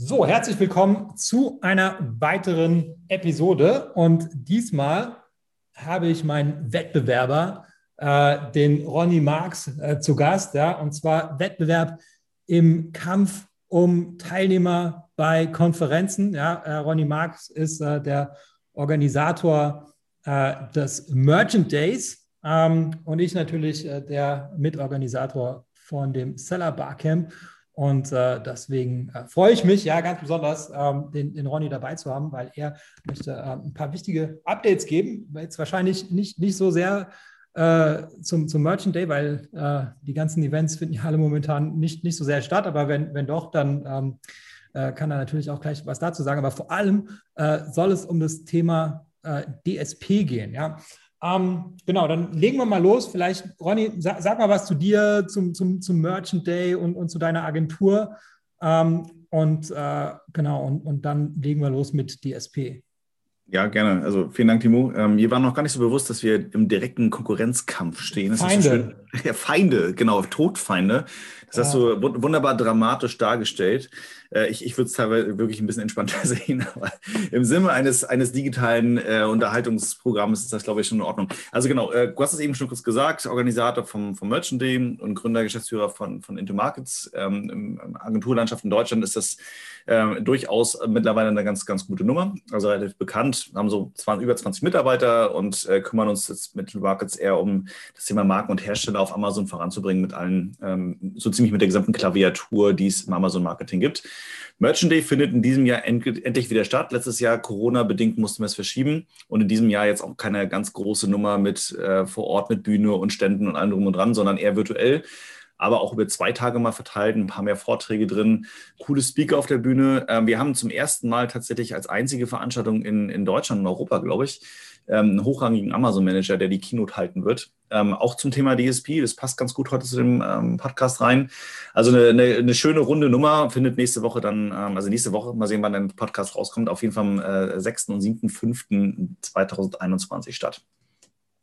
So, herzlich willkommen zu einer weiteren Episode. Und diesmal habe ich meinen Wettbewerber, äh, den Ronny Marx, äh, zu Gast. Ja, und zwar Wettbewerb im Kampf um Teilnehmer bei Konferenzen. Ja, äh, Ronny Marx ist äh, der Organisator äh, des Merchant Days ähm, und ich natürlich äh, der Mitorganisator von dem Seller Barcamp. Und äh, deswegen äh, freue ich mich ja ganz besonders, ähm, den, den Ronny dabei zu haben, weil er möchte äh, ein paar wichtige Updates geben. Jetzt wahrscheinlich nicht, nicht so sehr äh, zum, zum Merchant Day, weil äh, die ganzen Events finden ja alle momentan nicht, nicht so sehr statt. Aber wenn, wenn doch, dann ähm, äh, kann er natürlich auch gleich was dazu sagen. Aber vor allem soll es um das Thema DSP gehen. Ja? Ähm, genau, dann legen wir mal los. Vielleicht, Ronny, sag, sag, mal was zu dir, zum, zum, zum Merchant Day und, und zu deiner Agentur. Ähm, und äh, genau, und, und dann legen wir los mit DSP. Ja, gerne. Also vielen Dank, Timo. Ähm, mir war noch gar nicht so bewusst, dass wir im direkten Konkurrenzkampf stehen. Das Feinde. So ja, Feinde, genau, Todfeinde. Das ja. hast du wunderbar dramatisch dargestellt. Äh, ich ich würde es teilweise wirklich ein bisschen entspannter sehen, aber im Sinne eines, eines digitalen äh, Unterhaltungsprogramms ist das, glaube ich, schon in Ordnung. Also genau, äh, du hast es eben schon kurz gesagt, Organisator vom, vom Merchant Day und Gründer, Geschäftsführer von, von Into Markets. Ähm, Im Agenturlandschaft in Deutschland ist das äh, durchaus mittlerweile eine ganz, ganz gute Nummer. Also relativ bekannt, haben so 20, über 20 Mitarbeiter und äh, kümmern uns jetzt mit Markets eher um das Thema Marken und Hersteller auf Amazon voranzubringen mit allen, ähm, so ziemlich mit der gesamten Klaviatur, die es im Amazon Marketing gibt. Merchant Day findet in diesem Jahr endlich wieder statt. Letztes Jahr Corona-bedingt mussten wir es verschieben und in diesem Jahr jetzt auch keine ganz große Nummer mit äh, vor Ort mit Bühne und Ständen und allem drum und dran, sondern eher virtuell aber auch über zwei Tage mal verteilt, ein paar mehr Vorträge drin, coole Speaker auf der Bühne. Ähm, wir haben zum ersten Mal tatsächlich als einzige Veranstaltung in, in Deutschland und Europa, glaube ich, ähm, einen hochrangigen Amazon-Manager, der die Keynote halten wird. Ähm, auch zum Thema DSP, das passt ganz gut heute zu dem ähm, Podcast rein. Also eine, eine, eine, schöne runde Nummer findet nächste Woche dann, ähm, also nächste Woche, mal sehen, wann der Podcast rauskommt, auf jeden Fall am äh, 6. und 7.5.2021 statt.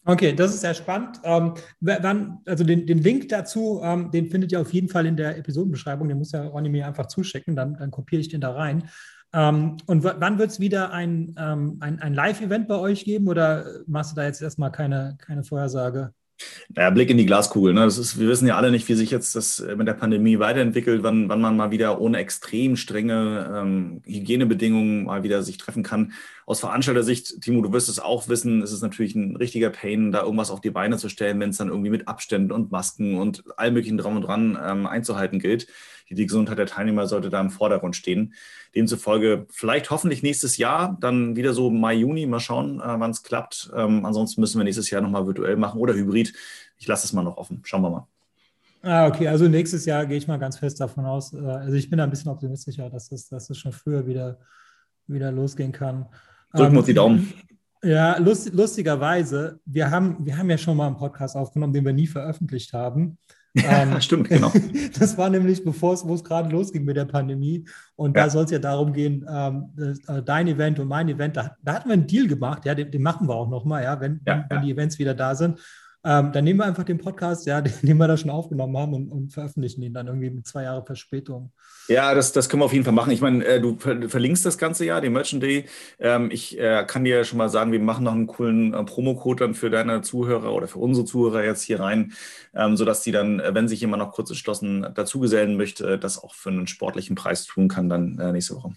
Okay, das ist sehr spannend. Ähm, wann, also den, den Link dazu, ähm, den findet ihr auf jeden Fall in der Episodenbeschreibung. Den muss ja Ronny mir einfach zuschicken, dann, dann kopiere ich den da rein. Ähm, und wann wird es wieder ein, ähm, ein, ein Live-Event bei euch geben oder machst du da jetzt erstmal keine, keine Vorhersage? Naja, Blick in die Glaskugel. Ne? Das ist, wir wissen ja alle nicht, wie sich jetzt das äh, mit der Pandemie weiterentwickelt, wann, wann man mal wieder ohne extrem strenge ähm, Hygienebedingungen mal wieder sich treffen kann. Aus Veranstalter-Sicht, Timo, du wirst es auch wissen, ist es natürlich ein richtiger Pain, da irgendwas auf die Beine zu stellen, wenn es dann irgendwie mit Abständen und Masken und all möglichen dran und dran ähm, einzuhalten gilt die Gesundheit der Teilnehmer sollte da im Vordergrund stehen. Demzufolge vielleicht hoffentlich nächstes Jahr, dann wieder so Mai, Juni, mal schauen, äh, wann es klappt. Ähm, ansonsten müssen wir nächstes Jahr nochmal virtuell machen oder hybrid. Ich lasse es mal noch offen. Schauen wir mal. Ah, okay, also nächstes Jahr gehe ich mal ganz fest davon aus. Äh, also ich bin da ein bisschen optimistischer, dass es, dass es schon früher wieder, wieder losgehen kann. Drücken wir uns die ähm, Daumen. Ja, lust, lustigerweise, wir haben, wir haben ja schon mal einen Podcast aufgenommen, den wir nie veröffentlicht haben. Ähm, Stimmt, genau. das war nämlich, bevor es, wo es gerade losging mit der Pandemie. Und ja. da soll es ja darum gehen, ähm, äh, dein Event und mein Event, da, da hatten wir einen Deal gemacht, ja, den, den machen wir auch nochmal, ja, wenn, ja, wenn ja. die Events wieder da sind. Ähm, dann nehmen wir einfach den Podcast, ja, den, wir da schon aufgenommen haben und, und, veröffentlichen ihn dann irgendwie mit zwei Jahre Verspätung. Ja, das, das können wir auf jeden Fall machen. Ich meine, äh, du verlinkst das ganze Jahr, den Merchant Day. Ähm, ich äh, kann dir schon mal sagen, wir machen noch einen coolen äh, Promocode dann für deine Zuhörer oder für unsere Zuhörer jetzt hier rein, ähm, sodass die dann, äh, wenn sich jemand noch kurz entschlossen dazugesellen möchte, das auch für einen sportlichen Preis tun kann, dann äh, nächste Woche.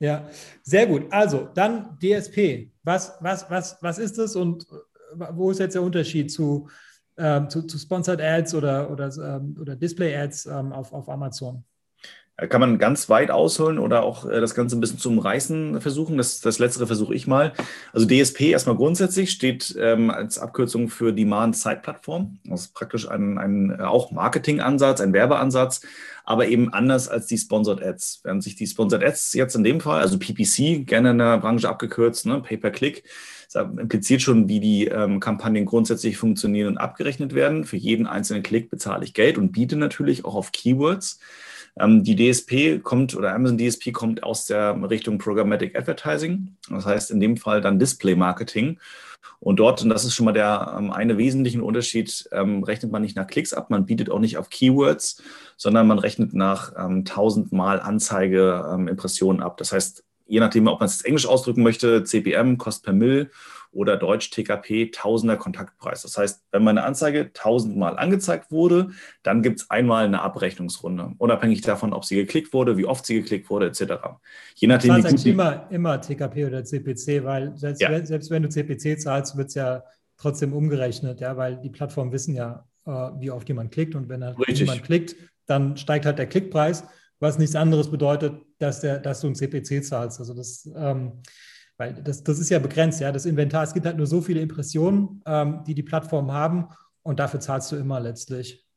Ja, sehr gut. Also dann DSP. Was, was, was, was ist das und wo ist jetzt der Unterschied zu, ähm, zu, zu, Sponsored Ads oder, oder, ähm, oder Display Ads ähm, auf, auf Amazon? Kann man ganz weit ausholen oder auch äh, das Ganze ein bisschen zum Reißen versuchen? Das, das Letztere versuche ich mal. Also DSP erstmal grundsätzlich steht ähm, als Abkürzung für Demand Side Plattform. Das ist praktisch ein, ein auch Marketingansatz, ein Werbeansatz, aber eben anders als die Sponsored Ads. Während sich die Sponsored Ads jetzt in dem Fall, also PPC, gerne in der Branche abgekürzt, ne, Pay-per-Click, impliziert schon, wie die ähm, Kampagnen grundsätzlich funktionieren und abgerechnet werden. Für jeden einzelnen Klick bezahle ich Geld und biete natürlich auch auf Keywords. Ähm, die DSP kommt oder Amazon DSP kommt aus der Richtung Programmatic Advertising. Das heißt in dem Fall dann Display Marketing. Und dort, und das ist schon mal der ähm, eine wesentliche Unterschied, ähm, rechnet man nicht nach Klicks ab, man bietet auch nicht auf Keywords, sondern man rechnet nach ähm, 1000 Mal Anzeige ähm, ab. Das heißt, je nachdem, ob man es Englisch ausdrücken möchte, CPM, Cost per Mill oder Deutsch TKP, Tausender Kontaktpreis. Das heißt, wenn meine Anzeige tausendmal angezeigt wurde, dann gibt es einmal eine Abrechnungsrunde, unabhängig davon, ob sie geklickt wurde, wie oft sie geklickt wurde, etc. Je nachdem, wie gut immer, immer TKP oder CPC, weil selbst, ja. wenn, selbst wenn du CPC zahlst, wird es ja trotzdem umgerechnet, ja, weil die Plattformen wissen ja, äh, wie oft jemand klickt und wenn jemand klickt, dann steigt halt der Klickpreis, was nichts anderes bedeutet, dass, der, dass du ein CPC zahlst. Also das ähm, weil das, das ist ja begrenzt, ja. Das Inventar, es gibt halt nur so viele Impressionen, ähm, die die Plattformen haben und dafür zahlst du immer letztlich.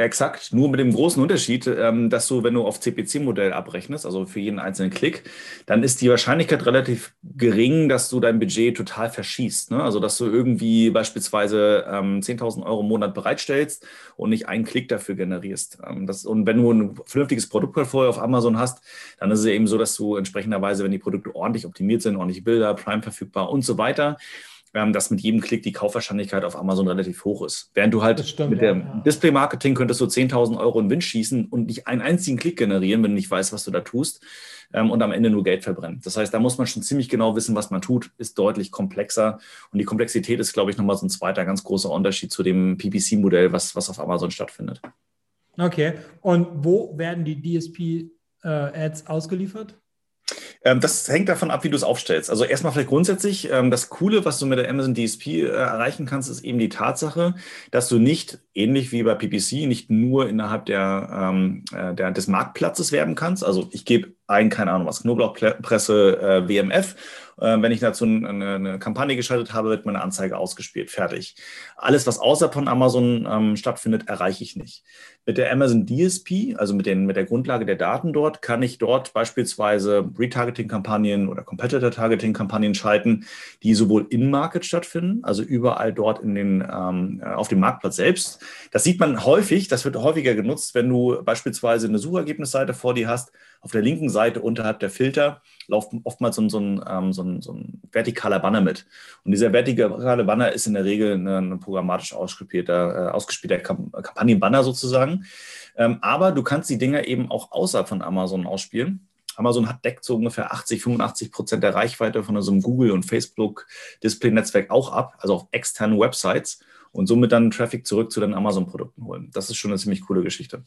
Exakt, nur mit dem großen Unterschied, ähm, dass du, wenn du auf CPC-Modell abrechnest, also für jeden einzelnen Klick, dann ist die Wahrscheinlichkeit relativ gering, dass du dein Budget total verschießt. Ne? Also, dass du irgendwie beispielsweise ähm, 10.000 Euro im Monat bereitstellst und nicht einen Klick dafür generierst. Ähm, das, und wenn du ein vernünftiges Produktportfolio auf Amazon hast, dann ist es eben so, dass du entsprechenderweise, wenn die Produkte ordentlich optimiert sind, ordentliche Bilder, Prime verfügbar und so weiter, ähm, dass mit jedem Klick die Kaufwahrscheinlichkeit auf Amazon relativ hoch ist. Während du halt stimmt, mit ja, dem ja. Display-Marketing könntest du 10.000 Euro in den Wind schießen und nicht einen einzigen Klick generieren, wenn du nicht weißt, was du da tust ähm, und am Ende nur Geld verbrennen. Das heißt, da muss man schon ziemlich genau wissen, was man tut, ist deutlich komplexer und die Komplexität ist, glaube ich, nochmal so ein zweiter ganz großer Unterschied zu dem PPC-Modell, was, was auf Amazon stattfindet. Okay, und wo werden die DSP-Ads äh, ausgeliefert? Ähm, das hängt davon ab, wie du es aufstellst. Also erstmal vielleicht grundsätzlich, ähm, das Coole, was du mit der Amazon DSP äh, erreichen kannst, ist eben die Tatsache, dass du nicht, ähnlich wie bei PPC, nicht nur innerhalb der, ähm, äh, der des Marktplatzes werben kannst. Also ich gebe ein, keine Ahnung was, Knoblauchpresse äh, WMF wenn ich dazu eine, Kampagne geschaltet habe, wird meine Anzeige ausgespielt. Fertig. Alles, was außerhalb von Amazon stattfindet, erreiche ich nicht. Mit der Amazon DSP, also mit, den, mit der Grundlage der Daten dort, kann ich dort beispielsweise Retargeting-Kampagnen oder Competitor-Targeting-Kampagnen schalten, die sowohl in-Market stattfinden, also überall dort in den, ähm, auf dem Marktplatz selbst. Das sieht man häufig, das wird häufiger genutzt, wenn du beispielsweise eine Suchergebnisseite vor dir hast. Auf der linken Seite unterhalb der Filter läuft oftmals so, so, ein, ähm, so, ein, so ein vertikaler Banner mit. Und dieser vertikale Banner ist in der Regel ein, ein programmatisch ausgespielter, äh, ausgespielter Kamp Kampagnenbanner sozusagen. Ähm, aber du kannst die Dinger eben auch außerhalb von Amazon ausspielen. Amazon hat deckt so ungefähr 80, 85 Prozent der Reichweite von so einem Google- und Facebook-Display-Netzwerk auch ab, also auf externen Websites und somit dann Traffic zurück zu den Amazon-Produkten holen. Das ist schon eine ziemlich coole Geschichte.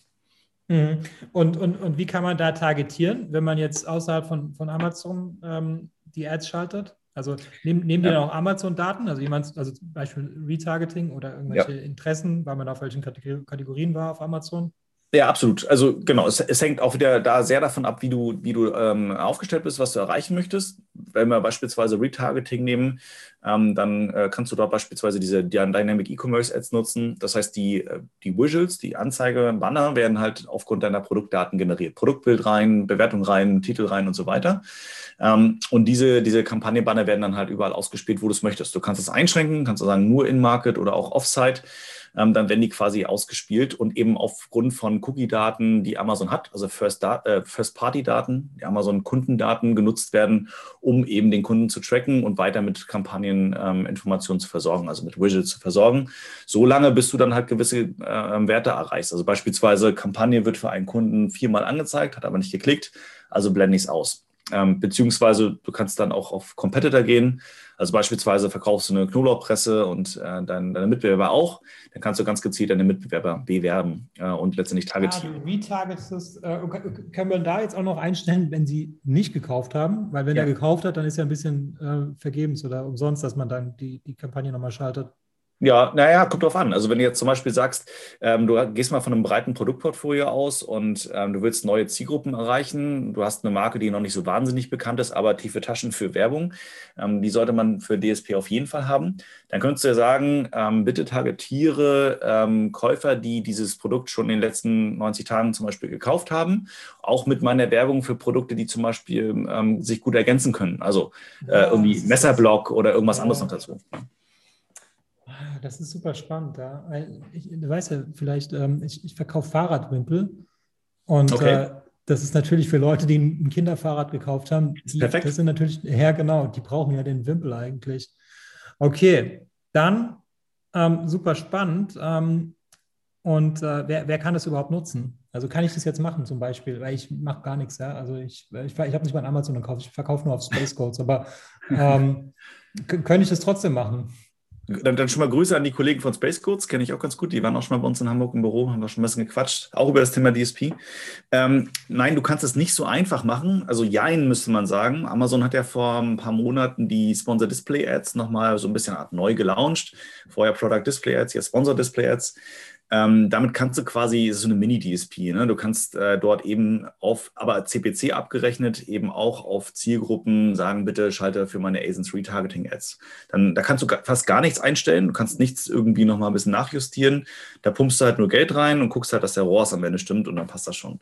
Mhm. Und, und, und wie kann man da targetieren, wenn man jetzt außerhalb von, von Amazon ähm, die Ads schaltet? Also nehmen, nehmen die dann auch Amazon-Daten, also jemand, also zum Beispiel Retargeting oder irgendwelche ja. Interessen, weil man auf welchen Kategorien war auf Amazon? Ja, absolut. Also genau, es, es, hängt auch wieder da sehr davon ab, wie du, wie du ähm, aufgestellt bist, was du erreichen möchtest. Wenn wir beispielsweise Retargeting nehmen, ähm, dann äh, kannst du dort beispielsweise diese Dynamic E-Commerce Ads nutzen. Das heißt, die, äh, die Visuals, die Anzeige, Banner werden halt aufgrund deiner Produktdaten generiert. Produktbild rein, Bewertung rein, Titel rein und so weiter. Ähm, und diese, diese Kampagnenbanner werden dann halt überall ausgespielt, wo du es möchtest. Du kannst es einschränken, kannst du sagen, nur in-Market oder auch Off-Site dann werden die quasi ausgespielt und eben aufgrund von Cookie-Daten, die Amazon hat, also First-Party-Daten, äh, die Amazon-Kundendaten genutzt werden, um eben den Kunden zu tracken und weiter mit Kampagneninformationen ähm, zu versorgen, also mit Widgets zu versorgen, solange bis du dann halt gewisse äh, Werte erreichst. Also beispielsweise Kampagne wird für einen Kunden viermal angezeigt, hat aber nicht geklickt, also blende ich es aus. Ähm, beziehungsweise du kannst dann auch auf Competitor gehen. Also beispielsweise verkaufst du eine Knoblauchpresse und äh, dein, deine Mitbewerber auch. Dann kannst du ganz gezielt deine Mitbewerber bewerben äh, und letztendlich targetieren. Ja, wie targetest äh, können wir da jetzt auch noch einstellen, wenn sie nicht gekauft haben? Weil wenn ja. er gekauft hat, dann ist ja ein bisschen äh, vergebens oder umsonst, dass man dann die, die Kampagne nochmal schaltet. Ja, naja, kommt drauf an. Also wenn du jetzt zum Beispiel sagst, ähm, du gehst mal von einem breiten Produktportfolio aus und ähm, du willst neue Zielgruppen erreichen, du hast eine Marke, die noch nicht so wahnsinnig bekannt ist, aber tiefe Taschen für Werbung, ähm, die sollte man für DSP auf jeden Fall haben. Dann könntest du ja sagen, ähm, bitte targetiere ähm, Käufer, die dieses Produkt schon in den letzten 90 Tagen zum Beispiel gekauft haben, auch mit meiner Werbung für Produkte, die zum Beispiel ähm, sich gut ergänzen können. Also äh, irgendwie Messerblock oder irgendwas anderes noch dazu das ist super spannend. Ja. Ich, du weißt ja vielleicht, ähm, ich, ich verkaufe Fahrradwimpel Und okay. äh, das ist natürlich für Leute, die ein Kinderfahrrad gekauft haben. Die, Perfekt. Das sind natürlich, ja genau, die brauchen ja den Wimpel eigentlich. Okay, dann ähm, super spannend. Ähm, und äh, wer, wer kann das überhaupt nutzen? Also kann ich das jetzt machen zum Beispiel, weil ich mache gar nichts, ja. Also ich, ich, ich habe nicht mal einen Amazon gekauft, ich verkaufe nur auf Space Codes, aber ähm, könnte ich das trotzdem machen? Dann, dann, schon mal Grüße an die Kollegen von Space Codes, kenne ich auch ganz gut. Die waren auch schon mal bei uns in Hamburg im Büro, haben wir schon ein bisschen gequatscht, auch über das Thema DSP. Ähm, nein, du kannst es nicht so einfach machen. Also Jein müsste man sagen. Amazon hat ja vor ein paar Monaten die Sponsor Display Ads nochmal so ein bisschen neu gelauncht. Vorher Product Display Ads, jetzt Sponsor Display Ads. Ähm, damit kannst du quasi, das ist so eine Mini-DSP, ne? du kannst äh, dort eben auf, aber CPC abgerechnet, eben auch auf Zielgruppen sagen, bitte schalte für meine ASINs Retargeting Ads. Dann, da kannst du fast gar nichts einstellen, du kannst nichts irgendwie nochmal ein bisschen nachjustieren. Da pumpst du halt nur Geld rein und guckst halt, dass der ROAS am Ende stimmt und dann passt das schon.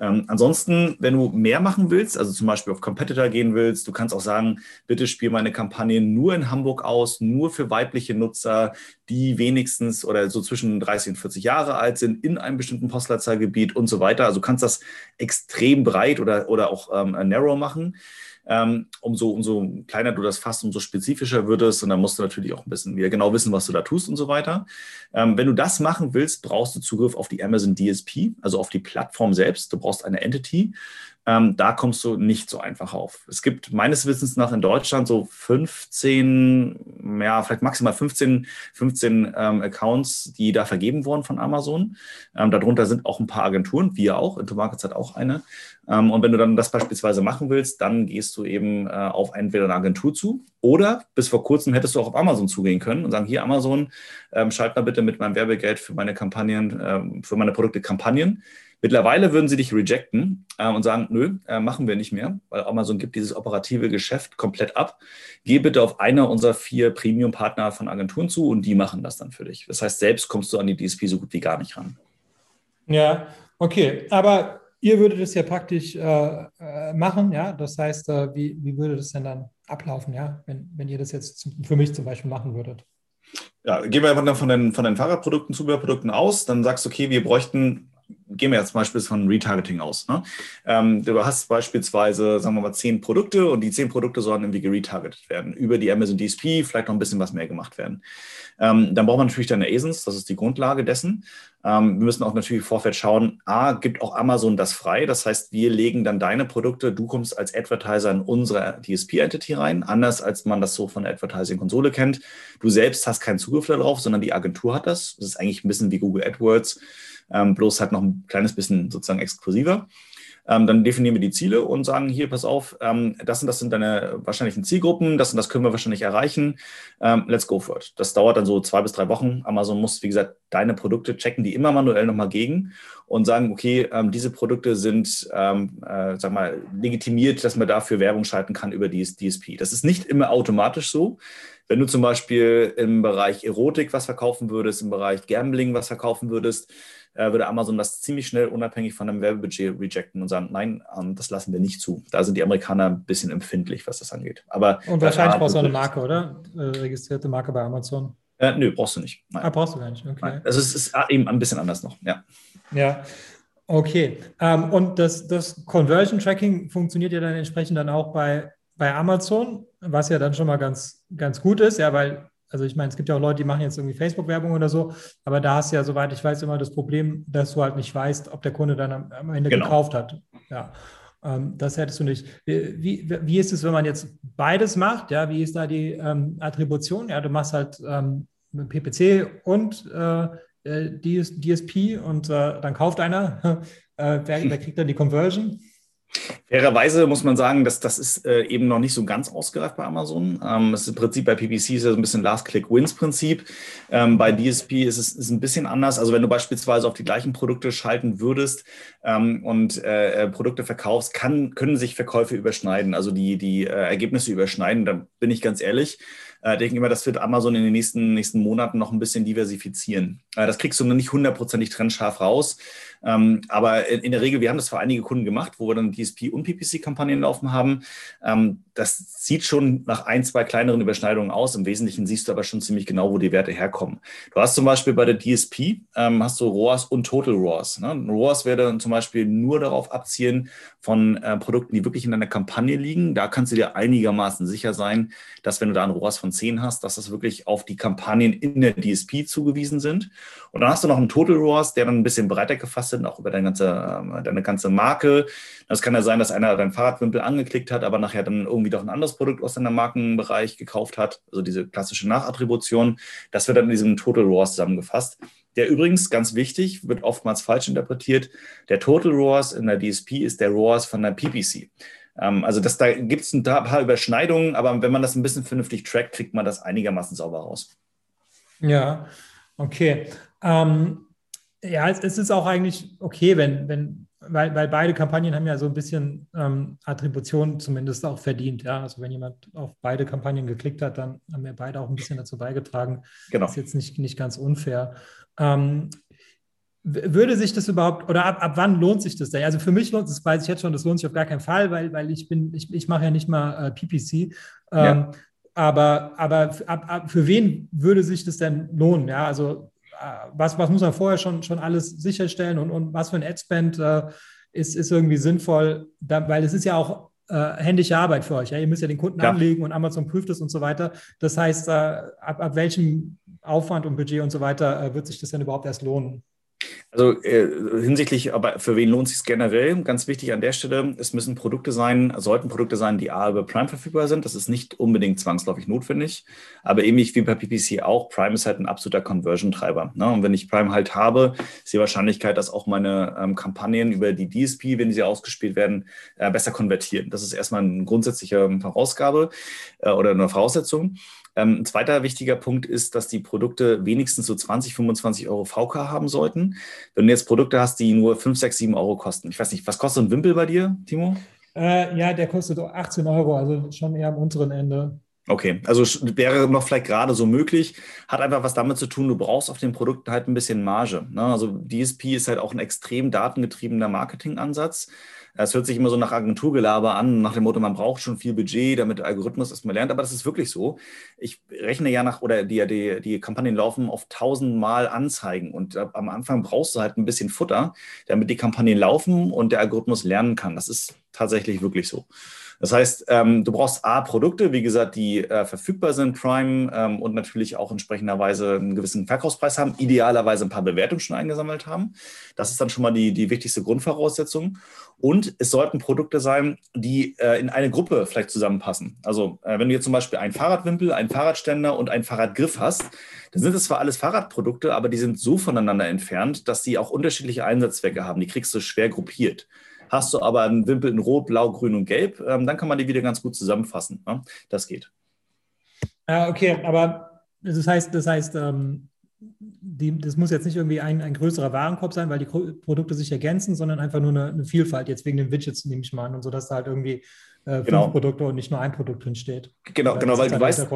Ähm, ansonsten, wenn du mehr machen willst, also zum Beispiel auf Competitor gehen willst, du kannst auch sagen, bitte spiel meine Kampagne nur in Hamburg aus, nur für weibliche Nutzer, die wenigstens oder so zwischen 30 und 40 Jahre alt sind, in einem bestimmten Postleitzahlgebiet und so weiter. Also du kannst das extrem breit oder, oder auch ähm, narrow machen. Ähm, umso, umso kleiner du das fasst, umso spezifischer wird es. Und dann musst du natürlich auch ein bisschen wieder genau wissen, was du da tust und so weiter. Ähm, wenn du das machen willst, brauchst du Zugriff auf die Amazon DSP, also auf die Plattform selbst. Du brauchst eine Entity. Ähm, da kommst du nicht so einfach auf. Es gibt meines Wissens nach in Deutschland so 15, ja, vielleicht maximal 15, 15 ähm, Accounts, die da vergeben wurden von Amazon. Ähm, darunter sind auch ein paar Agenturen, wir auch. Intomarkets hat auch eine. Ähm, und wenn du dann das beispielsweise machen willst, dann gehst du eben äh, auf entweder eine Agentur zu oder bis vor kurzem hättest du auch auf Amazon zugehen können und sagen, hier Amazon, ähm, schalt mal bitte mit meinem Werbegeld für meine Kampagnen, ähm, für meine Produkte Kampagnen. Mittlerweile würden sie dich rejecten äh, und sagen, nö, äh, machen wir nicht mehr, weil Amazon gibt dieses operative Geschäft komplett ab. Geh bitte auf einer unserer vier Premium-Partner von Agenturen zu und die machen das dann für dich. Das heißt, selbst kommst du an die DSP so gut wie gar nicht ran. Ja, okay. Aber ihr würdet es ja praktisch äh, äh machen, ja. Das heißt, äh, wie, wie würde das denn dann ablaufen, ja, wenn, wenn ihr das jetzt für mich zum Beispiel machen würdet? Ja, gehen wir einfach von den, von den Fahrradprodukten, Zubehörprodukten aus, dann sagst du, okay, wir bräuchten gehen wir jetzt zum Beispiel von Retargeting aus. Ne? Ähm, du hast beispielsweise, sagen wir mal, zehn Produkte und die zehn Produkte sollen irgendwie geretargetet werden. Über die Amazon DSP vielleicht noch ein bisschen was mehr gemacht werden. Ähm, dann braucht man natürlich deine ASINs, das ist die Grundlage dessen. Ähm, wir müssen auch natürlich Vorfeld schauen, A, gibt auch Amazon das frei? Das heißt, wir legen dann deine Produkte, du kommst als Advertiser in unsere DSP-Entity rein, anders als man das so von der Advertising-Konsole kennt. Du selbst hast keinen Zugriff darauf, sondern die Agentur hat das. Das ist eigentlich ein bisschen wie Google AdWords ähm, bloß halt noch ein kleines bisschen sozusagen exklusiver. Ähm, dann definieren wir die Ziele und sagen, hier, pass auf, ähm, das und das sind deine wahrscheinlichen Zielgruppen, das und das können wir wahrscheinlich erreichen. Ähm, let's go for it. Das dauert dann so zwei bis drei Wochen. Amazon muss, wie gesagt, deine Produkte checken, die immer manuell nochmal gegen und sagen, okay, ähm, diese Produkte sind, ähm, äh, sag mal, legitimiert, dass man dafür Werbung schalten kann über die DSP. Das ist nicht immer automatisch so. Wenn du zum Beispiel im Bereich Erotik was verkaufen würdest, im Bereich Gambling was verkaufen würdest, würde Amazon das ziemlich schnell unabhängig von einem Werbebudget rejecten und sagen, nein, ähm, das lassen wir nicht zu. Da sind die Amerikaner ein bisschen empfindlich, was das angeht. Aber und wahrscheinlich brauchst du eine Marke, oder? Äh, registrierte Marke bei Amazon. Äh, nö, brauchst du nicht. Nein. Ah, brauchst du gar nicht, okay. Nein. Also es ist eben ein bisschen anders noch, ja. Ja, okay. Ähm, und das, das Conversion Tracking funktioniert ja dann entsprechend dann auch bei, bei Amazon, was ja dann schon mal ganz, ganz gut ist, ja, weil also ich meine, es gibt ja auch Leute, die machen jetzt irgendwie Facebook-Werbung oder so, aber da hast du ja, soweit ich weiß, immer das Problem, dass du halt nicht weißt, ob der Kunde dann am, am Ende genau. gekauft hat. Ja. Ähm, das hättest du nicht. Wie, wie, ist es, wenn man jetzt beides macht? Ja, wie ist da die ähm, Attribution? Ja, du machst halt ähm, PPC und äh, äh DSP und äh, dann kauft einer. äh, wer, wer kriegt dann die Conversion? Fairerweise muss man sagen, dass das ist äh, eben noch nicht so ganz ausgereift bei Amazon. Ähm, das ist im Prinzip bei PPC ist ja so ein bisschen Last-Click-Wins-Prinzip. Ähm, bei DSP ist es ist ein bisschen anders. Also wenn du beispielsweise auf die gleichen Produkte schalten würdest ähm, und äh, äh Produkte verkaufst, kann, können sich Verkäufe überschneiden, also die, die äh, Ergebnisse überschneiden. Da bin ich ganz ehrlich. Äh, denke immer, das wird Amazon in den nächsten, nächsten Monaten noch ein bisschen diversifizieren. Äh, das kriegst du nicht hundertprozentig trennscharf raus. Ähm, aber in, der Regel, wir haben das für einige Kunden gemacht, wo wir dann DSP und PPC-Kampagnen laufen haben. Ähm, das sieht schon nach ein, zwei kleineren Überschneidungen aus. Im Wesentlichen siehst du aber schon ziemlich genau, wo die Werte herkommen. Du hast zum Beispiel bei der DSP, ähm, hast du ROAS und Total ROAS. Ne? ROAS wäre dann zum Beispiel nur darauf abzielen von äh, Produkten, die wirklich in deiner Kampagne liegen. Da kannst du dir einigermaßen sicher sein, dass wenn du da ein ROAS von 10 hast, dass das wirklich auf die Kampagnen in der DSP zugewiesen sind. Und dann hast du noch einen Total ROAS, der dann ein bisschen breiter gefasst sind, auch über deine ganze, ähm, deine ganze Marke. Das kann ja sein, dass einer dein Fahrradwimpel angeklickt hat, aber nachher dann irgendwie doch ein anderes Produkt aus deinem Markenbereich gekauft hat. Also diese klassische Nachattribution. Das wird dann in diesem Total ROAS zusammengefasst. Der übrigens, ganz wichtig, wird oftmals falsch interpretiert. Der Total ROAS in der DSP ist der ROAS von der PPC. Ähm, also das, da gibt es ein paar Überschneidungen, aber wenn man das ein bisschen vernünftig trackt, kriegt man das einigermaßen sauber raus. Ja, okay. Ähm, ja, es, es, ist auch eigentlich okay, wenn, wenn weil, weil beide Kampagnen haben ja so ein bisschen ähm, Attribution zumindest auch verdient. Ja? Also wenn jemand auf beide Kampagnen geklickt hat, dann haben wir beide auch ein bisschen dazu beigetragen. Genau. Das ist jetzt nicht, nicht ganz unfair. Ähm, würde sich das überhaupt, oder ab, ab wann lohnt sich das denn? Also für mich lohnt es, weiß ich jetzt schon, das lohnt sich auf gar keinen Fall, weil, weil ich bin, ich, ich mache ja nicht mal äh, PPC. Ähm, ja. Aber, aber ab, ab, für wen würde sich das denn lohnen? Ja, also was, was muss man vorher schon, schon alles sicherstellen und, und was für ein Adspend äh, ist, ist irgendwie sinnvoll, da, weil es ist ja auch äh, händische Arbeit für euch. Ja? Ihr müsst ja den Kunden ja. anlegen und Amazon prüft es und so weiter. Das heißt, äh, ab, ab welchem Aufwand und Budget und so weiter äh, wird sich das denn überhaupt erst lohnen? Also äh, hinsichtlich, aber für wen lohnt es generell? Ganz wichtig an der Stelle, es müssen Produkte sein, sollten Produkte sein, die A über Prime verfügbar sind. Das ist nicht unbedingt zwangsläufig notwendig, aber ähnlich wie bei PPC auch, Prime ist halt ein absoluter Conversion-Treiber. Ne? Und wenn ich Prime halt habe, ist die Wahrscheinlichkeit, dass auch meine ähm, Kampagnen über die DSP, wenn sie ausgespielt werden, äh, besser konvertieren. Das ist erstmal eine grundsätzliche Vorausgabe äh, oder eine Voraussetzung. Ähm, ein zweiter wichtiger Punkt ist, dass die Produkte wenigstens so 20, 25 Euro VK haben sollten. Wenn du jetzt Produkte hast, die nur 5, 6, 7 Euro kosten. Ich weiß nicht, was kostet ein Wimpel bei dir, Timo? Äh, ja, der kostet 18 Euro, also schon eher am unteren Ende. Okay, also wäre noch vielleicht gerade so möglich, hat einfach was damit zu tun, du brauchst auf den Produkten halt ein bisschen Marge. Ne? Also DSP ist halt auch ein extrem datengetriebener Marketingansatz. Es hört sich immer so nach Agenturgelaber an, nach dem Motto, man braucht schon viel Budget, damit der Algorithmus erstmal lernt. Aber das ist wirklich so. Ich rechne ja nach, oder die, die, die Kampagnen laufen auf tausendmal Anzeigen. Und am Anfang brauchst du halt ein bisschen Futter, damit die Kampagnen laufen und der Algorithmus lernen kann. Das ist tatsächlich wirklich so. Das heißt, ähm, du brauchst A, Produkte, wie gesagt, die äh, verfügbar sind, Prime ähm, und natürlich auch entsprechenderweise einen gewissen Verkaufspreis haben, idealerweise ein paar Bewertungen schon eingesammelt haben. Das ist dann schon mal die, die wichtigste Grundvoraussetzung. Und es sollten Produkte sein, die äh, in eine Gruppe vielleicht zusammenpassen. Also äh, wenn du jetzt zum Beispiel einen Fahrradwimpel, einen Fahrradständer und einen Fahrradgriff hast, dann sind es zwar alles Fahrradprodukte, aber die sind so voneinander entfernt, dass sie auch unterschiedliche Einsatzzwecke haben. Die kriegst du schwer gruppiert. Hast du aber einen Wimpel in Rot, Blau, Grün und Gelb, ähm, dann kann man die wieder ganz gut zusammenfassen. Ne? Das geht. Ja, okay, aber das heißt, das heißt, ähm, die, das muss jetzt nicht irgendwie ein, ein größerer Warenkorb sein, weil die Produkte sich ergänzen, sondern einfach nur eine, eine Vielfalt, jetzt wegen den Widgets, nehme ich mal an, und so, dass da halt irgendwie äh, fünf genau. Produkte und nicht nur ein Produkt drin steht. Genau, genau, weil du weißt,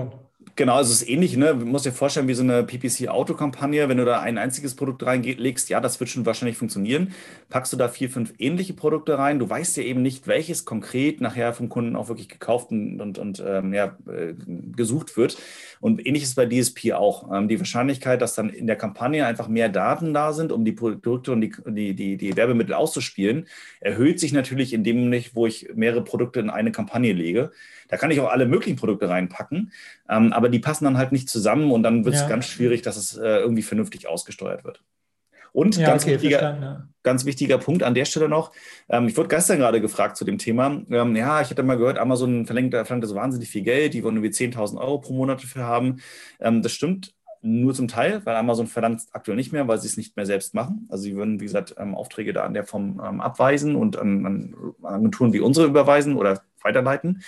genau, also es ist ähnlich, ne? Du musst dir vorstellen, wie so eine PPC-Auto-Kampagne, wenn du da ein einziges Produkt reinlegst, ja, das wird schon wahrscheinlich funktionieren. Packst du da vier, fünf ähnliche Produkte rein, du weißt ja eben nicht, welches konkret nachher vom Kunden auch wirklich gekauft und, und, und ähm, ja, äh, gesucht wird. Und ähnlich ist bei DSP auch. Ähm, die Wahrscheinlichkeit, dass dann in der Kampagne einfach mehr Daten da sind, um die Produkte und die, die, die, die Werbemittel auszuspielen, erhöht sich natürlich in dem nicht, wo ich mehrere Produkte in eine Kampagne lege. Da kann ich auch alle möglichen Produkte reinpacken, ähm, aber die passen dann halt nicht zusammen und dann wird es ja. ganz schwierig, dass es äh, irgendwie vernünftig ausgesteuert wird. Und ja, ganz, okay, wichtiger, ganz wichtiger Punkt an der Stelle noch, ähm, ich wurde gestern gerade gefragt zu dem Thema, ähm, ja, ich hatte mal gehört, Amazon verlangt, verlangt so wahnsinnig viel Geld, die wollen irgendwie 10.000 Euro pro Monat dafür haben. Ähm, das stimmt nur zum Teil, weil Amazon verlangt es aktuell nicht mehr, weil sie es nicht mehr selbst machen. Also sie würden, wie gesagt, ähm, Aufträge da an der Form ähm, abweisen und an, an, Agenturen wie unsere überweisen oder weiterleiten.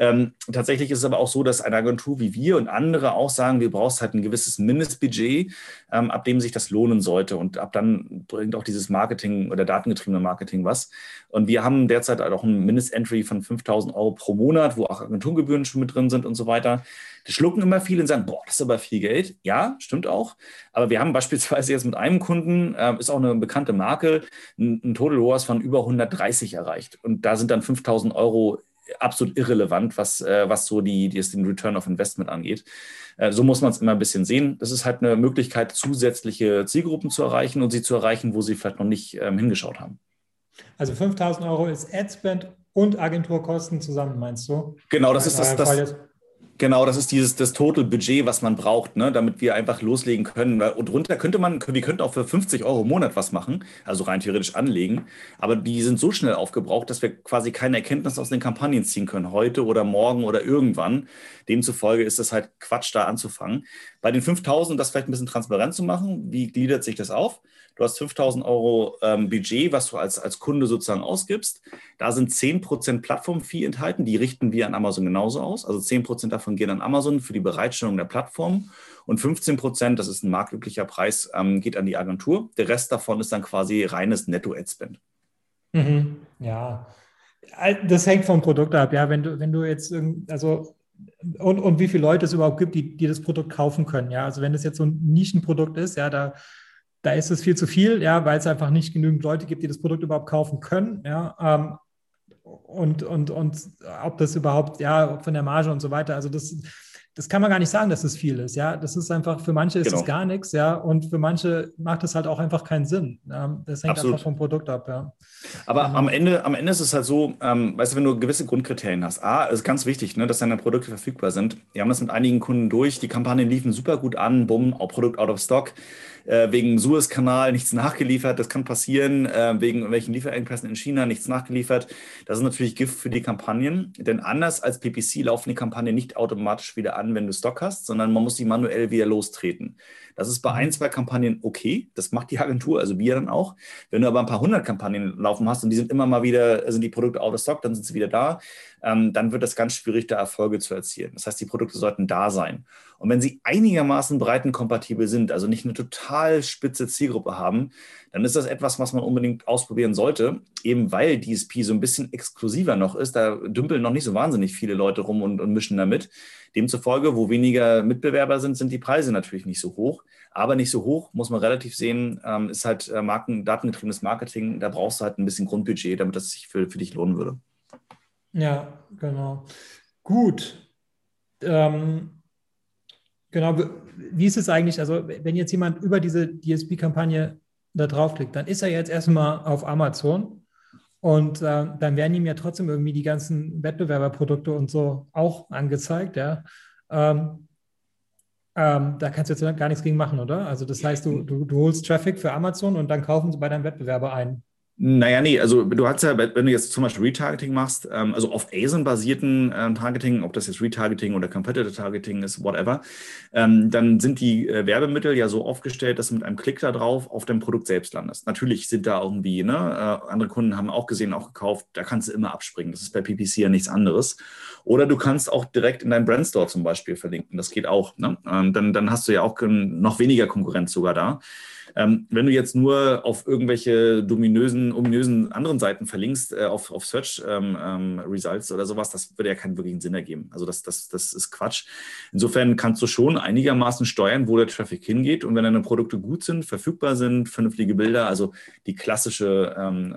Ähm, tatsächlich ist es aber auch so, dass eine Agentur wie wir und andere auch sagen, wir brauchen halt ein gewisses Mindestbudget, ähm, ab dem sich das lohnen sollte. Und ab dann bringt auch dieses Marketing oder datengetriebene Marketing was. Und wir haben derzeit halt auch ein Mindestentry von 5000 Euro pro Monat, wo auch Agenturgebühren schon mit drin sind und so weiter. Das schlucken immer viele und sagen, boah, das ist aber viel Geld. Ja, stimmt auch. Aber wir haben beispielsweise jetzt mit einem Kunden, äh, ist auch eine bekannte Marke, ein, ein Total ROAS von über 130 erreicht. Und da sind dann 5000 Euro absolut irrelevant, was, äh, was so die, die, den Return of Investment angeht. Äh, so muss man es immer ein bisschen sehen. Das ist halt eine Möglichkeit, zusätzliche Zielgruppen zu erreichen und sie zu erreichen, wo sie vielleicht noch nicht ähm, hingeschaut haben. Also 5000 Euro ist Adspend und Agenturkosten zusammen, meinst du? Genau, das ist das, das, Genau, das ist dieses das Total Budget, was man braucht, ne, damit wir einfach loslegen können. Und runter könnte man, wir könnten auch für 50 Euro im Monat was machen, also rein theoretisch anlegen. Aber die sind so schnell aufgebraucht, dass wir quasi keine Erkenntnis aus den Kampagnen ziehen können, heute oder morgen oder irgendwann. Demzufolge ist es halt Quatsch, da anzufangen. Bei den 5000, das vielleicht ein bisschen transparent zu machen, wie gliedert sich das auf? Du hast 5000 Euro ähm, Budget, was du als, als Kunde sozusagen ausgibst. Da sind 10% Plattform-Fee enthalten. Die richten wir an Amazon genauso aus. Also 10% davon gehen an Amazon für die Bereitstellung der Plattform. Und 15%, das ist ein marktüblicher Preis, ähm, geht an die Agentur. Der Rest davon ist dann quasi reines Netto-Ad-Spend. Mhm. Ja, das hängt vom Produkt ab. Ja, wenn du, wenn du jetzt, also und, und wie viele Leute es überhaupt gibt, die, die das Produkt kaufen können. Ja, also wenn es jetzt so ein Nischenprodukt ist, ja, da da ist es viel zu viel, ja, weil es einfach nicht genügend Leute gibt, die das Produkt überhaupt kaufen können, ja. Ähm, und, und, und ob das überhaupt, ja, von der Marge und so weiter, also das, das kann man gar nicht sagen, dass es viel ist, ja. Das ist einfach, für manche ist es genau. gar nichts, ja, und für manche macht es halt auch einfach keinen Sinn. Das hängt Absolut. einfach vom Produkt ab, ja. Aber ähm, am Ende, am Ende ist es halt so, ähm, weißt du, wenn du gewisse Grundkriterien hast, A, ist ganz wichtig, ne, dass deine Produkte verfügbar sind. Wir haben das mit einigen Kunden durch, die Kampagnen liefen super gut an, bumm, auch Produkt out of stock äh, wegen Suezkanal nichts nachgeliefert. Das kann passieren, äh, wegen irgendwelchen Lieferengpässen in China nichts nachgeliefert. Das ist natürlich Gift für die Kampagnen, denn anders als PPC laufen die Kampagnen nicht automatisch wieder an, wenn du Stock hast, sondern man muss sie manuell wieder lostreten. Das ist bei mhm. ein, zwei Kampagnen okay. Das macht die Agentur, also wir dann auch. Wenn du aber ein paar hundert Kampagnen laufen hast und die sind immer mal wieder, sind die Produkte out of stock, dann sind sie wieder da, ähm, dann wird es ganz schwierig, da Erfolge zu erzielen. Das heißt, die Produkte sollten da sein. Und wenn sie einigermaßen breitenkompatibel sind, also nicht eine total spitze Zielgruppe haben, dann ist das etwas, was man unbedingt ausprobieren sollte, eben weil DSP so ein bisschen exklusiver noch ist. Da dümpeln noch nicht so wahnsinnig viele Leute rum und, und mischen damit. Demzufolge, wo weniger Mitbewerber sind, sind die Preise natürlich nicht so hoch. Aber nicht so hoch, muss man relativ sehen, ähm, ist halt äh, Marken, datengetriebenes Marketing. Da brauchst du halt ein bisschen Grundbudget, damit das sich für, für dich lohnen würde. Ja, genau. Gut. Ähm, genau. Wie ist es eigentlich? Also, wenn jetzt jemand über diese DSP-Kampagne da draufklickt, dann ist er jetzt erstmal auf Amazon und äh, dann werden ihm ja trotzdem irgendwie die ganzen Wettbewerberprodukte und so auch angezeigt, ja. Ähm, ähm, da kannst du jetzt gar nichts gegen machen, oder? Also das heißt, du, du, du holst Traffic für Amazon und dann kaufen sie bei deinem Wettbewerber ein. Naja, nee, also du hast ja, wenn du jetzt zum Beispiel Retargeting machst, ähm, also auf ASIN-basierten ähm, Targeting, ob das jetzt Retargeting oder Competitor Targeting ist, whatever, ähm, dann sind die äh, Werbemittel ja so aufgestellt, dass du mit einem Klick da drauf auf dein Produkt selbst landest. Natürlich sind da irgendwie, ne, äh, andere Kunden haben auch gesehen, auch gekauft, da kannst du immer abspringen. Das ist bei PPC ja nichts anderes. Oder du kannst auch direkt in deinem Brandstore zum Beispiel verlinken. Das geht auch. Ne? Ähm, dann, dann hast du ja auch noch weniger Konkurrenz sogar da. Ähm, wenn du jetzt nur auf irgendwelche dominösen, ominösen anderen Seiten verlinkst, äh, auf, auf Search ähm, ähm, Results oder sowas, das würde ja keinen wirklichen Sinn ergeben. Also das, das, das ist Quatsch. Insofern kannst du schon einigermaßen steuern, wo der Traffic hingeht. Und wenn deine Produkte gut sind, verfügbar sind, vernünftige Bilder, also die klassische ähm,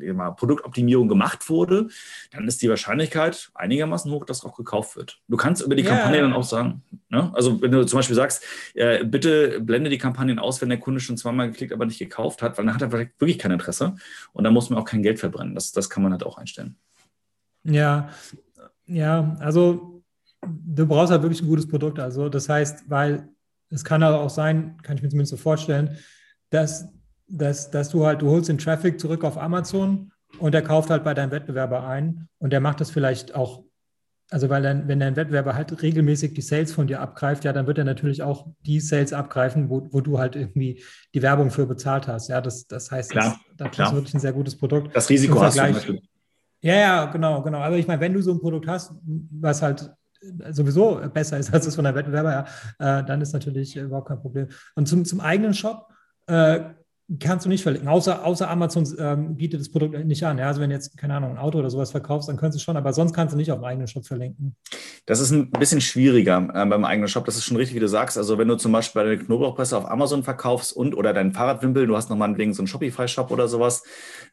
ähm, Produktoptimierung gemacht wurde, dann ist die Wahrscheinlichkeit einigermaßen hoch, dass auch gekauft wird. Du kannst über die yeah. Kampagne dann auch sagen, ne? also wenn du zum Beispiel sagst, äh, bitte blende die Kampagnen aus, wenn der Kunde schon zweimal geklickt, aber nicht gekauft hat, weil dann hat er vielleicht wirklich kein Interesse und dann muss man auch kein Geld verbrennen. Das, das kann man halt auch einstellen. Ja, ja, also du brauchst halt wirklich ein gutes Produkt. Also das heißt, weil es kann aber auch sein, kann ich mir zumindest so vorstellen, dass, dass, dass du halt, du holst den Traffic zurück auf Amazon und der kauft halt bei deinem Wettbewerber ein und der macht das vielleicht auch also weil dann, wenn dein Wettbewerber halt regelmäßig die Sales von dir abgreift, ja, dann wird er natürlich auch die Sales abgreifen, wo, wo du halt irgendwie die Werbung für bezahlt hast. Ja, das, das heißt, klar, das, das ist wirklich ein sehr gutes Produkt. Das Risiko hast du natürlich. Ja, ja, genau, genau. Aber ich meine, wenn du so ein Produkt hast, was halt sowieso besser ist als das von der Wettbewerber, ja, äh, dann ist natürlich überhaupt kein Problem. Und zum, zum eigenen Shop, äh, kannst du nicht verlinken, außer, außer Amazon ähm, bietet das Produkt nicht an. Ja? Also wenn du jetzt, keine Ahnung, ein Auto oder sowas verkaufst, dann kannst du schon, aber sonst kannst du nicht auf dem eigenen Shop verlinken. Das ist ein bisschen schwieriger äh, beim eigenen Shop. Das ist schon richtig, wie du sagst. Also wenn du zum Beispiel deine Knoblauchpresse auf Amazon verkaufst und oder deinen Fahrradwimpel, du hast nochmal wegen so einen Shopify-Shop oder sowas,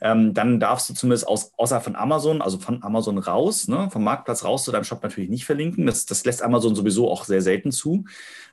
ähm, dann darfst du zumindest aus, außer von Amazon, also von Amazon raus, ne, vom Marktplatz raus zu deinem Shop natürlich nicht verlinken. Das, das lässt Amazon sowieso auch sehr selten zu.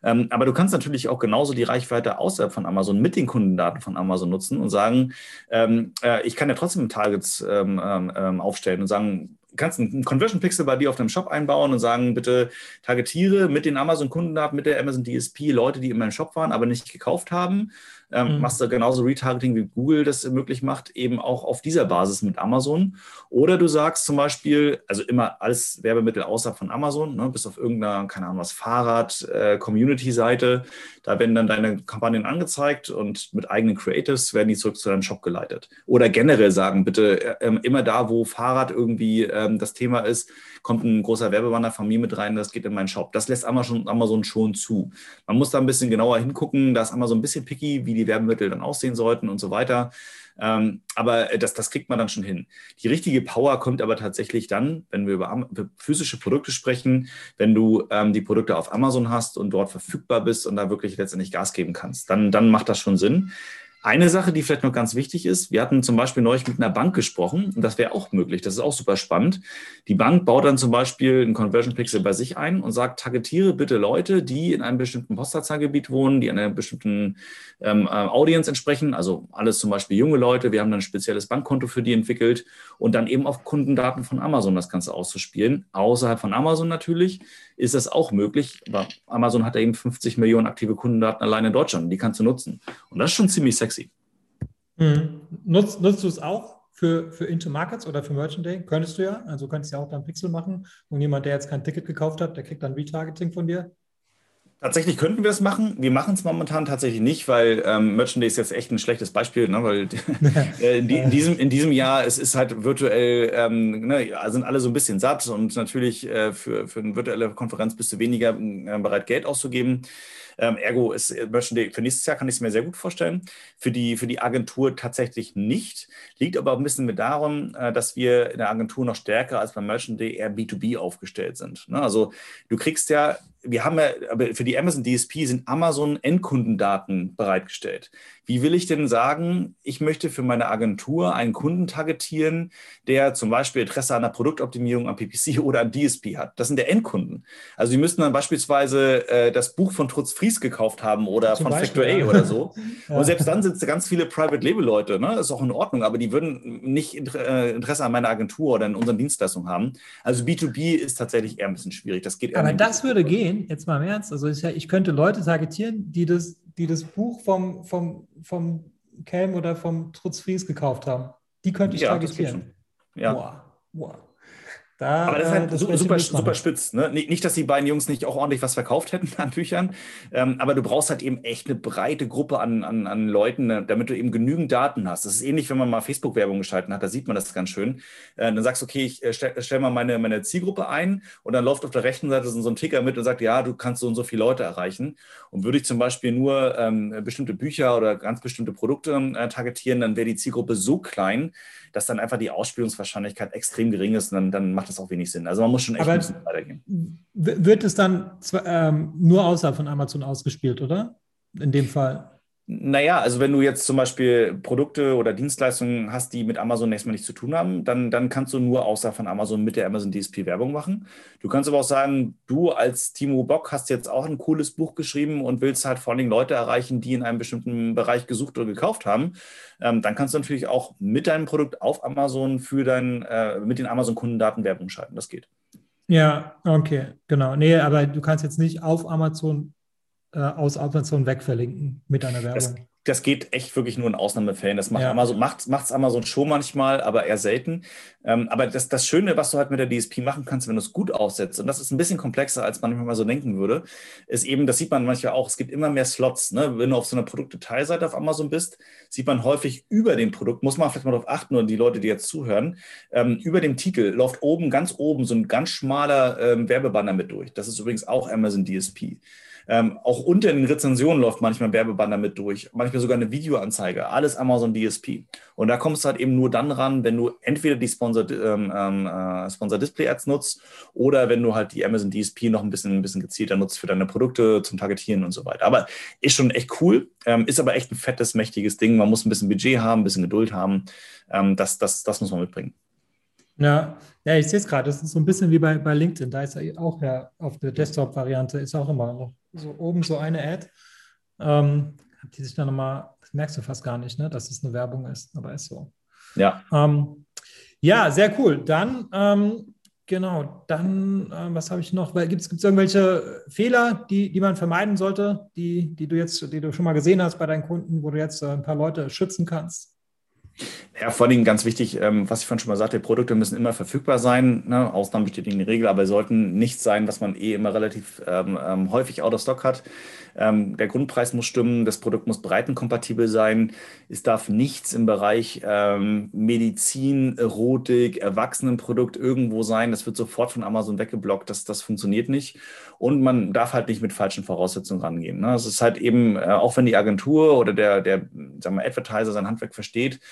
Ähm, aber du kannst natürlich auch genauso die Reichweite außerhalb von Amazon mit den Kundendaten von Amazon nutzen und sagen, ähm, äh, ich kann ja trotzdem Targets ähm, ähm, ähm aufstellen und sagen, kannst einen Conversion Pixel bei dir auf deinem Shop einbauen und sagen, bitte targetiere mit den Amazon-Kundendaten, mit der Amazon DSP Leute, die in meinem Shop waren, aber nicht gekauft haben ähm, mhm. machst du genauso Retargeting wie Google das möglich macht, eben auch auf dieser Basis mit Amazon. Oder du sagst zum Beispiel, also immer alles Werbemittel außerhalb von Amazon, ne, bis auf irgendeiner, keine Ahnung was, Fahrrad, äh, Community-Seite, da werden dann deine Kampagnen angezeigt und mit eigenen Creatives werden die zurück zu deinem Shop geleitet. Oder generell sagen, bitte äh, immer da, wo Fahrrad irgendwie ähm, das Thema ist, kommt ein großer Werbebanner von mir mit rein, das geht in meinen Shop. Das lässt Amazon, Amazon schon zu. Man muss da ein bisschen genauer hingucken, da ist Amazon ein bisschen picky, wie die Werbemittel dann aussehen sollten und so weiter. Ähm, aber das, das kriegt man dann schon hin. Die richtige Power kommt aber tatsächlich dann, wenn wir über, über physische Produkte sprechen, wenn du ähm, die Produkte auf Amazon hast und dort verfügbar bist und da wirklich letztendlich Gas geben kannst. Dann, dann macht das schon Sinn. Eine Sache, die vielleicht noch ganz wichtig ist, wir hatten zum Beispiel neulich mit einer Bank gesprochen und das wäre auch möglich, das ist auch super spannend. Die Bank baut dann zum Beispiel einen Conversion Pixel bei sich ein und sagt, targetiere bitte Leute, die in einem bestimmten Postleitzahlgebiet wohnen, die einer bestimmten ähm, äh, Audience entsprechen, also alles zum Beispiel junge Leute. Wir haben dann ein spezielles Bankkonto für die entwickelt und dann eben auf Kundendaten von Amazon das Ganze auszuspielen. Außerhalb von Amazon natürlich ist das auch möglich, aber Amazon hat ja eben 50 Millionen aktive Kundendaten allein in Deutschland, die kannst du nutzen. Und das ist schon ziemlich sexy. Mhm. Nutzt, nutzt du es auch für, für Into-Markets oder für Merchant Day? Könntest du ja. Also könntest du ja auch dann Pixel machen. Und jemand, der jetzt kein Ticket gekauft hat, der kriegt dann Retargeting von dir. Tatsächlich könnten wir es machen. Wir machen es momentan tatsächlich nicht, weil ähm, Merchant Day ist jetzt echt ein schlechtes Beispiel, ne? weil äh, in, die, in, diesem, in diesem Jahr es ist halt virtuell, ähm, ne, sind alle so ein bisschen satt und natürlich äh, für, für eine virtuelle Konferenz bist du weniger äh, bereit, Geld auszugeben. Ähm, ergo ist äh, für nächstes Jahr kann ich es mir sehr gut vorstellen. Für die, für die Agentur tatsächlich nicht. Liegt aber ein bisschen mit darum, äh, dass wir in der Agentur noch stärker als beim Merchant Day eher B2B aufgestellt sind. Ne? Also du kriegst ja wir haben ja, aber für die Amazon DSP sind Amazon Endkundendaten bereitgestellt. Wie will ich denn sagen, ich möchte für meine Agentur einen Kunden targetieren, der zum Beispiel Interesse an der Produktoptimierung am PPC oder an DSP hat? Das sind der Endkunden. Also Sie müssten dann beispielsweise äh, das Buch von Trutz Fries gekauft haben oder zum von Factor A oder so. ja. Und selbst dann sind es ganz viele Private Label Leute, ne? Das ist auch in Ordnung, aber die würden nicht äh, Interesse an meiner Agentur oder in unseren Dienstleistungen haben. Also B2B ist tatsächlich eher ein bisschen schwierig. Das geht aber das würde gehen, jetzt mal im Ernst. Also ich, ich könnte Leute targetieren, die das die das Buch vom, vom, vom Kelm oder vom Trutz Fries gekauft haben. Die könnte ich ja, targetieren. Ja. Wow. wow. Da, Aber das ist halt äh, super, super spitz. Ne? Nicht, dass die beiden Jungs nicht auch ordentlich was verkauft hätten an Büchern, ähm, aber du brauchst halt eben echt eine breite Gruppe an, an, an Leuten, ne, damit du eben genügend Daten hast. Das ist ähnlich, wenn man mal Facebook-Werbung geschalten hat, da sieht man das ganz schön. Äh, dann sagst du, okay, ich äh, stelle stell mal meine, meine Zielgruppe ein und dann läuft auf der rechten Seite so ein Ticker mit und sagt, ja, du kannst so und so viele Leute erreichen. Und würde ich zum Beispiel nur ähm, bestimmte Bücher oder ganz bestimmte Produkte äh, targetieren, dann wäre die Zielgruppe so klein, dass dann einfach die Ausspielungswahrscheinlichkeit extrem gering ist und dann, dann macht das auch wenig Sinn. Also man muss schon echt Aber ein bisschen weitergehen. Wird es dann zwar, ähm, nur außerhalb von Amazon ausgespielt, oder? In dem Fall. Naja, also wenn du jetzt zum Beispiel Produkte oder Dienstleistungen hast, die mit Amazon erstmal nichts zu tun haben, dann, dann kannst du nur außer von Amazon mit der Amazon DSP Werbung machen. Du kannst aber auch sagen, du als Timo Bock hast jetzt auch ein cooles Buch geschrieben und willst halt vor allem Leute erreichen, die in einem bestimmten Bereich gesucht oder gekauft haben. Ähm, dann kannst du natürlich auch mit deinem Produkt auf Amazon für dein, äh, mit den Amazon-Kundendaten Werbung schalten. Das geht. Ja, okay, genau. Nee, aber du kannst jetzt nicht auf Amazon äh, aus Amazon wegverlinken mit einer Werbung. Das, das geht echt wirklich nur in Ausnahmefällen. Das macht ja. Amazon, macht es Amazon schon manchmal, aber eher selten. Ähm, aber das, das Schöne, was du halt mit der DSP machen kannst, wenn du es gut aufsetzt, und das ist ein bisschen komplexer, als man manchmal so denken würde, ist eben, das sieht man manchmal auch, es gibt immer mehr Slots. Ne? Wenn du auf so einer Produktdetailseite auf Amazon bist, sieht man häufig über dem Produkt, muss man vielleicht mal darauf achten, und die Leute, die jetzt zuhören, ähm, über dem Titel läuft oben, ganz oben, so ein ganz schmaler ähm, Werbebanner mit durch. Das ist übrigens auch Amazon DSP. Ähm, auch unter den Rezensionen läuft manchmal ein Werbebanner mit durch, manchmal sogar eine Videoanzeige, alles Amazon DSP. Und da kommst du halt eben nur dann ran, wenn du entweder die Sponsor, ähm, ähm, äh, Sponsor Display Ads nutzt oder wenn du halt die Amazon DSP noch ein bisschen, ein bisschen gezielter nutzt für deine Produkte zum Targetieren und so weiter. Aber ist schon echt cool, ähm, ist aber echt ein fettes, mächtiges Ding. Man muss ein bisschen Budget haben, ein bisschen Geduld haben. Ähm, das, das, das muss man mitbringen. Ja, ja ich sehe es gerade. Das ist so ein bisschen wie bei, bei LinkedIn. Da ist ja auch ja auf der Desktop-Variante ist auch immer noch so oben so eine Ad. Ähm, die sich dann nochmal, das merkst du fast gar nicht, ne, dass es eine Werbung ist, aber ist so. Ja. Ähm, ja, sehr cool. Dann, ähm, genau, dann, äh, was habe ich noch? Gibt es irgendwelche Fehler, die, die man vermeiden sollte, die, die du jetzt, die du schon mal gesehen hast bei deinen Kunden, wo du jetzt äh, ein paar Leute schützen kannst? Ja, vor allem ganz wichtig, ähm, was ich vorhin schon mal sagte, Produkte müssen immer verfügbar sein. Ne? Ausnahmen bestätigen die Regel, aber sollten nicht sein, was man eh immer relativ ähm, ähm, häufig out of stock hat. Ähm, der Grundpreis muss stimmen, das Produkt muss breitenkompatibel sein. Es darf nichts im Bereich ähm, Medizin, Erotik, Erwachsenenprodukt irgendwo sein. Das wird sofort von Amazon weggeblockt. Das, das funktioniert nicht. Und man darf halt nicht mit falschen Voraussetzungen rangehen. Ne? Es ist halt eben, äh, auch wenn die Agentur oder der, der sagen wir, Advertiser sein Handwerk versteht,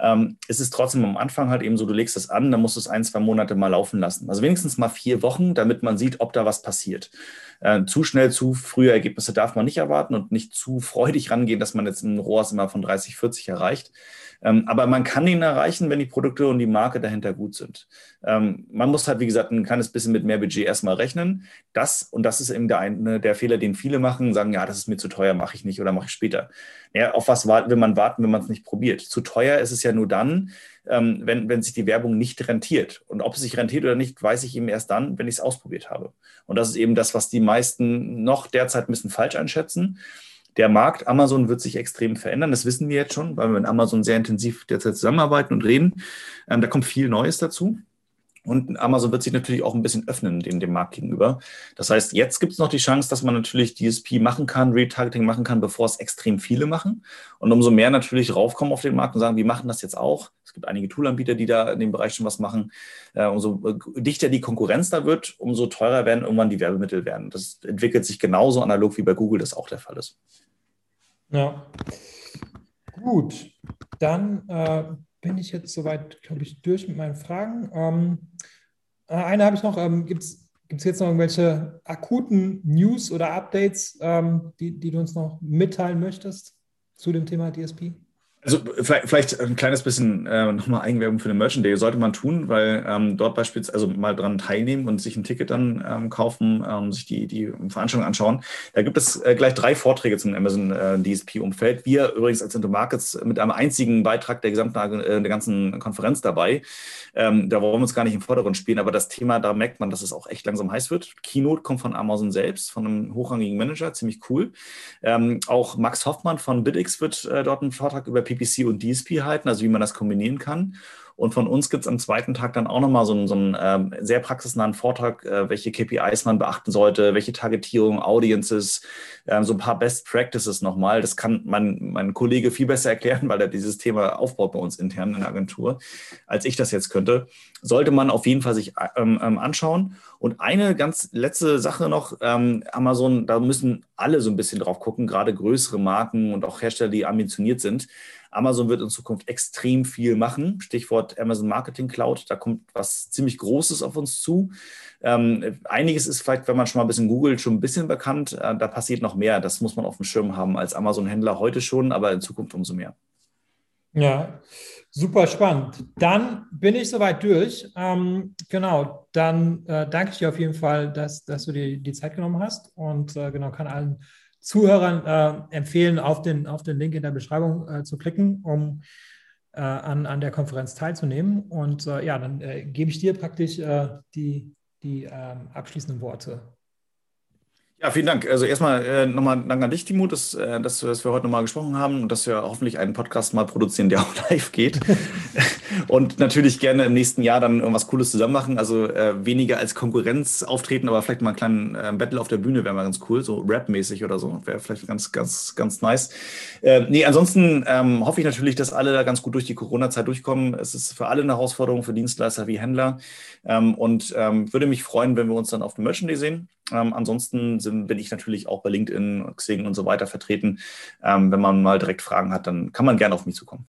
ähm, ist es trotzdem am Anfang halt eben so, du legst es an, dann musst du es ein, zwei Monate mal laufen lassen. Also wenigstens mal vier Wochen, damit man sieht, ob da was passiert. Äh, zu schnell, zu frühe Ergebnisse darf man nicht erwarten und nicht zu freudig rangehen, dass man jetzt ein ROAS immer von 30, 40 erreicht. Ähm, aber man kann ihn erreichen, wenn die Produkte und die Marke dahinter gut sind. Ähm, man muss halt, wie gesagt, ein kleines bisschen mit mehr Budget erstmal rechnen. Das, und das ist eben der, eine, der Fehler, den viele machen, sagen, ja, das ist mir zu teuer, mache ich nicht oder mache ich später. Ja, auf was will man warten, wenn man es nicht probiert? Zu teuer ist es ja nur dann, ähm, wenn, wenn sich die Werbung nicht rentiert. Und ob es sich rentiert oder nicht, weiß ich eben erst dann, wenn ich es ausprobiert habe. Und das ist eben das, was die meisten noch derzeit ein bisschen falsch einschätzen der Markt Amazon wird sich extrem verändern. Das wissen wir jetzt schon, weil wir mit Amazon sehr intensiv derzeit zusammenarbeiten und reden. Ähm, da kommt viel Neues dazu. Und Amazon wird sich natürlich auch ein bisschen öffnen dem, dem Markt gegenüber. Das heißt, jetzt gibt es noch die Chance, dass man natürlich DSP machen kann, Retargeting machen kann, bevor es extrem viele machen. Und umso mehr natürlich raufkommen auf den Markt und sagen, wir machen das jetzt auch. Es gibt einige Toolanbieter, die da in dem Bereich schon was machen. Äh, umso äh, dichter die Konkurrenz da wird, umso teurer werden irgendwann die Werbemittel werden. Das entwickelt sich genauso analog wie bei Google das auch der Fall ist. Ja. Gut, dann äh, bin ich jetzt soweit, glaube ich, durch mit meinen Fragen. Ähm, äh, eine habe ich noch. Ähm, Gibt es jetzt noch irgendwelche akuten News oder Updates, ähm, die, die du uns noch mitteilen möchtest zu dem Thema DSP? Also vielleicht, ein kleines bisschen äh, nochmal Eigenwerbung für den Merchant Day sollte man tun, weil ähm, dort beispielsweise also mal dran teilnehmen und sich ein Ticket dann ähm, kaufen, ähm, sich die, die Veranstaltung anschauen. Da gibt es äh, gleich drei Vorträge zum Amazon äh, DSP-Umfeld. Wir übrigens als Into Markets mit einem einzigen Beitrag der gesamten äh, der ganzen Konferenz dabei. Ähm, da wollen wir uns gar nicht im Vordergrund spielen, aber das Thema, da merkt man, dass es auch echt langsam heiß wird. Keynote kommt von Amazon selbst, von einem hochrangigen Manager, ziemlich cool. Ähm, auch Max Hoffmann von BitX wird äh, dort einen Vortrag über PPC und DSP halten, also wie man das kombinieren kann. Und von uns gibt es am zweiten Tag dann auch nochmal so einen, so einen ähm, sehr praxisnahen Vortrag, äh, welche KPIs man beachten sollte, welche Targetierung, Audiences, äh, so ein paar Best Practices nochmal. Das kann mein, mein Kollege viel besser erklären, weil er dieses Thema aufbaut bei uns intern in der Agentur, als ich das jetzt könnte. Sollte man auf jeden Fall sich ähm, ähm anschauen. Und eine ganz letzte Sache noch, ähm, Amazon, da müssen alle so ein bisschen drauf gucken, gerade größere Marken und auch Hersteller, die ambitioniert sind. Amazon wird in Zukunft extrem viel machen. Stichwort Amazon Marketing Cloud. Da kommt was ziemlich Großes auf uns zu. Ähm, einiges ist vielleicht, wenn man schon mal ein bisschen googelt, schon ein bisschen bekannt. Äh, da passiert noch mehr. Das muss man auf dem Schirm haben als Amazon-Händler heute schon, aber in Zukunft umso mehr. Ja, super spannend. Dann bin ich soweit durch. Ähm, genau, dann äh, danke ich dir auf jeden Fall, dass, dass du dir die Zeit genommen hast und äh, genau kann allen Zuhörern äh, empfehlen, auf den, auf den Link in der Beschreibung äh, zu klicken, um äh, an, an der Konferenz teilzunehmen. Und äh, ja, dann äh, gebe ich dir praktisch äh, die, die ähm, abschließenden Worte. Ja, vielen Dank. Also erstmal äh, nochmal Dank an dich, Timo, dass, äh, dass, dass wir heute nochmal gesprochen haben und dass wir hoffentlich einen Podcast mal produzieren, der auch live geht. und natürlich gerne im nächsten Jahr dann irgendwas Cooles zusammen machen. Also äh, weniger als Konkurrenz auftreten, aber vielleicht mal einen kleinen äh, Battle auf der Bühne wäre mal ganz cool, so Rap-mäßig oder so. Wäre vielleicht ganz, ganz, ganz nice. Äh, nee, ansonsten ähm, hoffe ich natürlich, dass alle da ganz gut durch die Corona-Zeit durchkommen. Es ist für alle eine Herausforderung, für Dienstleister wie Händler. Ähm, und ähm, würde mich freuen, wenn wir uns dann auf dem Merchant Day sehen. Ähm, ansonsten sind, bin ich natürlich auch bei LinkedIn, Xing und so weiter vertreten. Ähm, wenn man mal direkt Fragen hat, dann kann man gerne auf mich zukommen.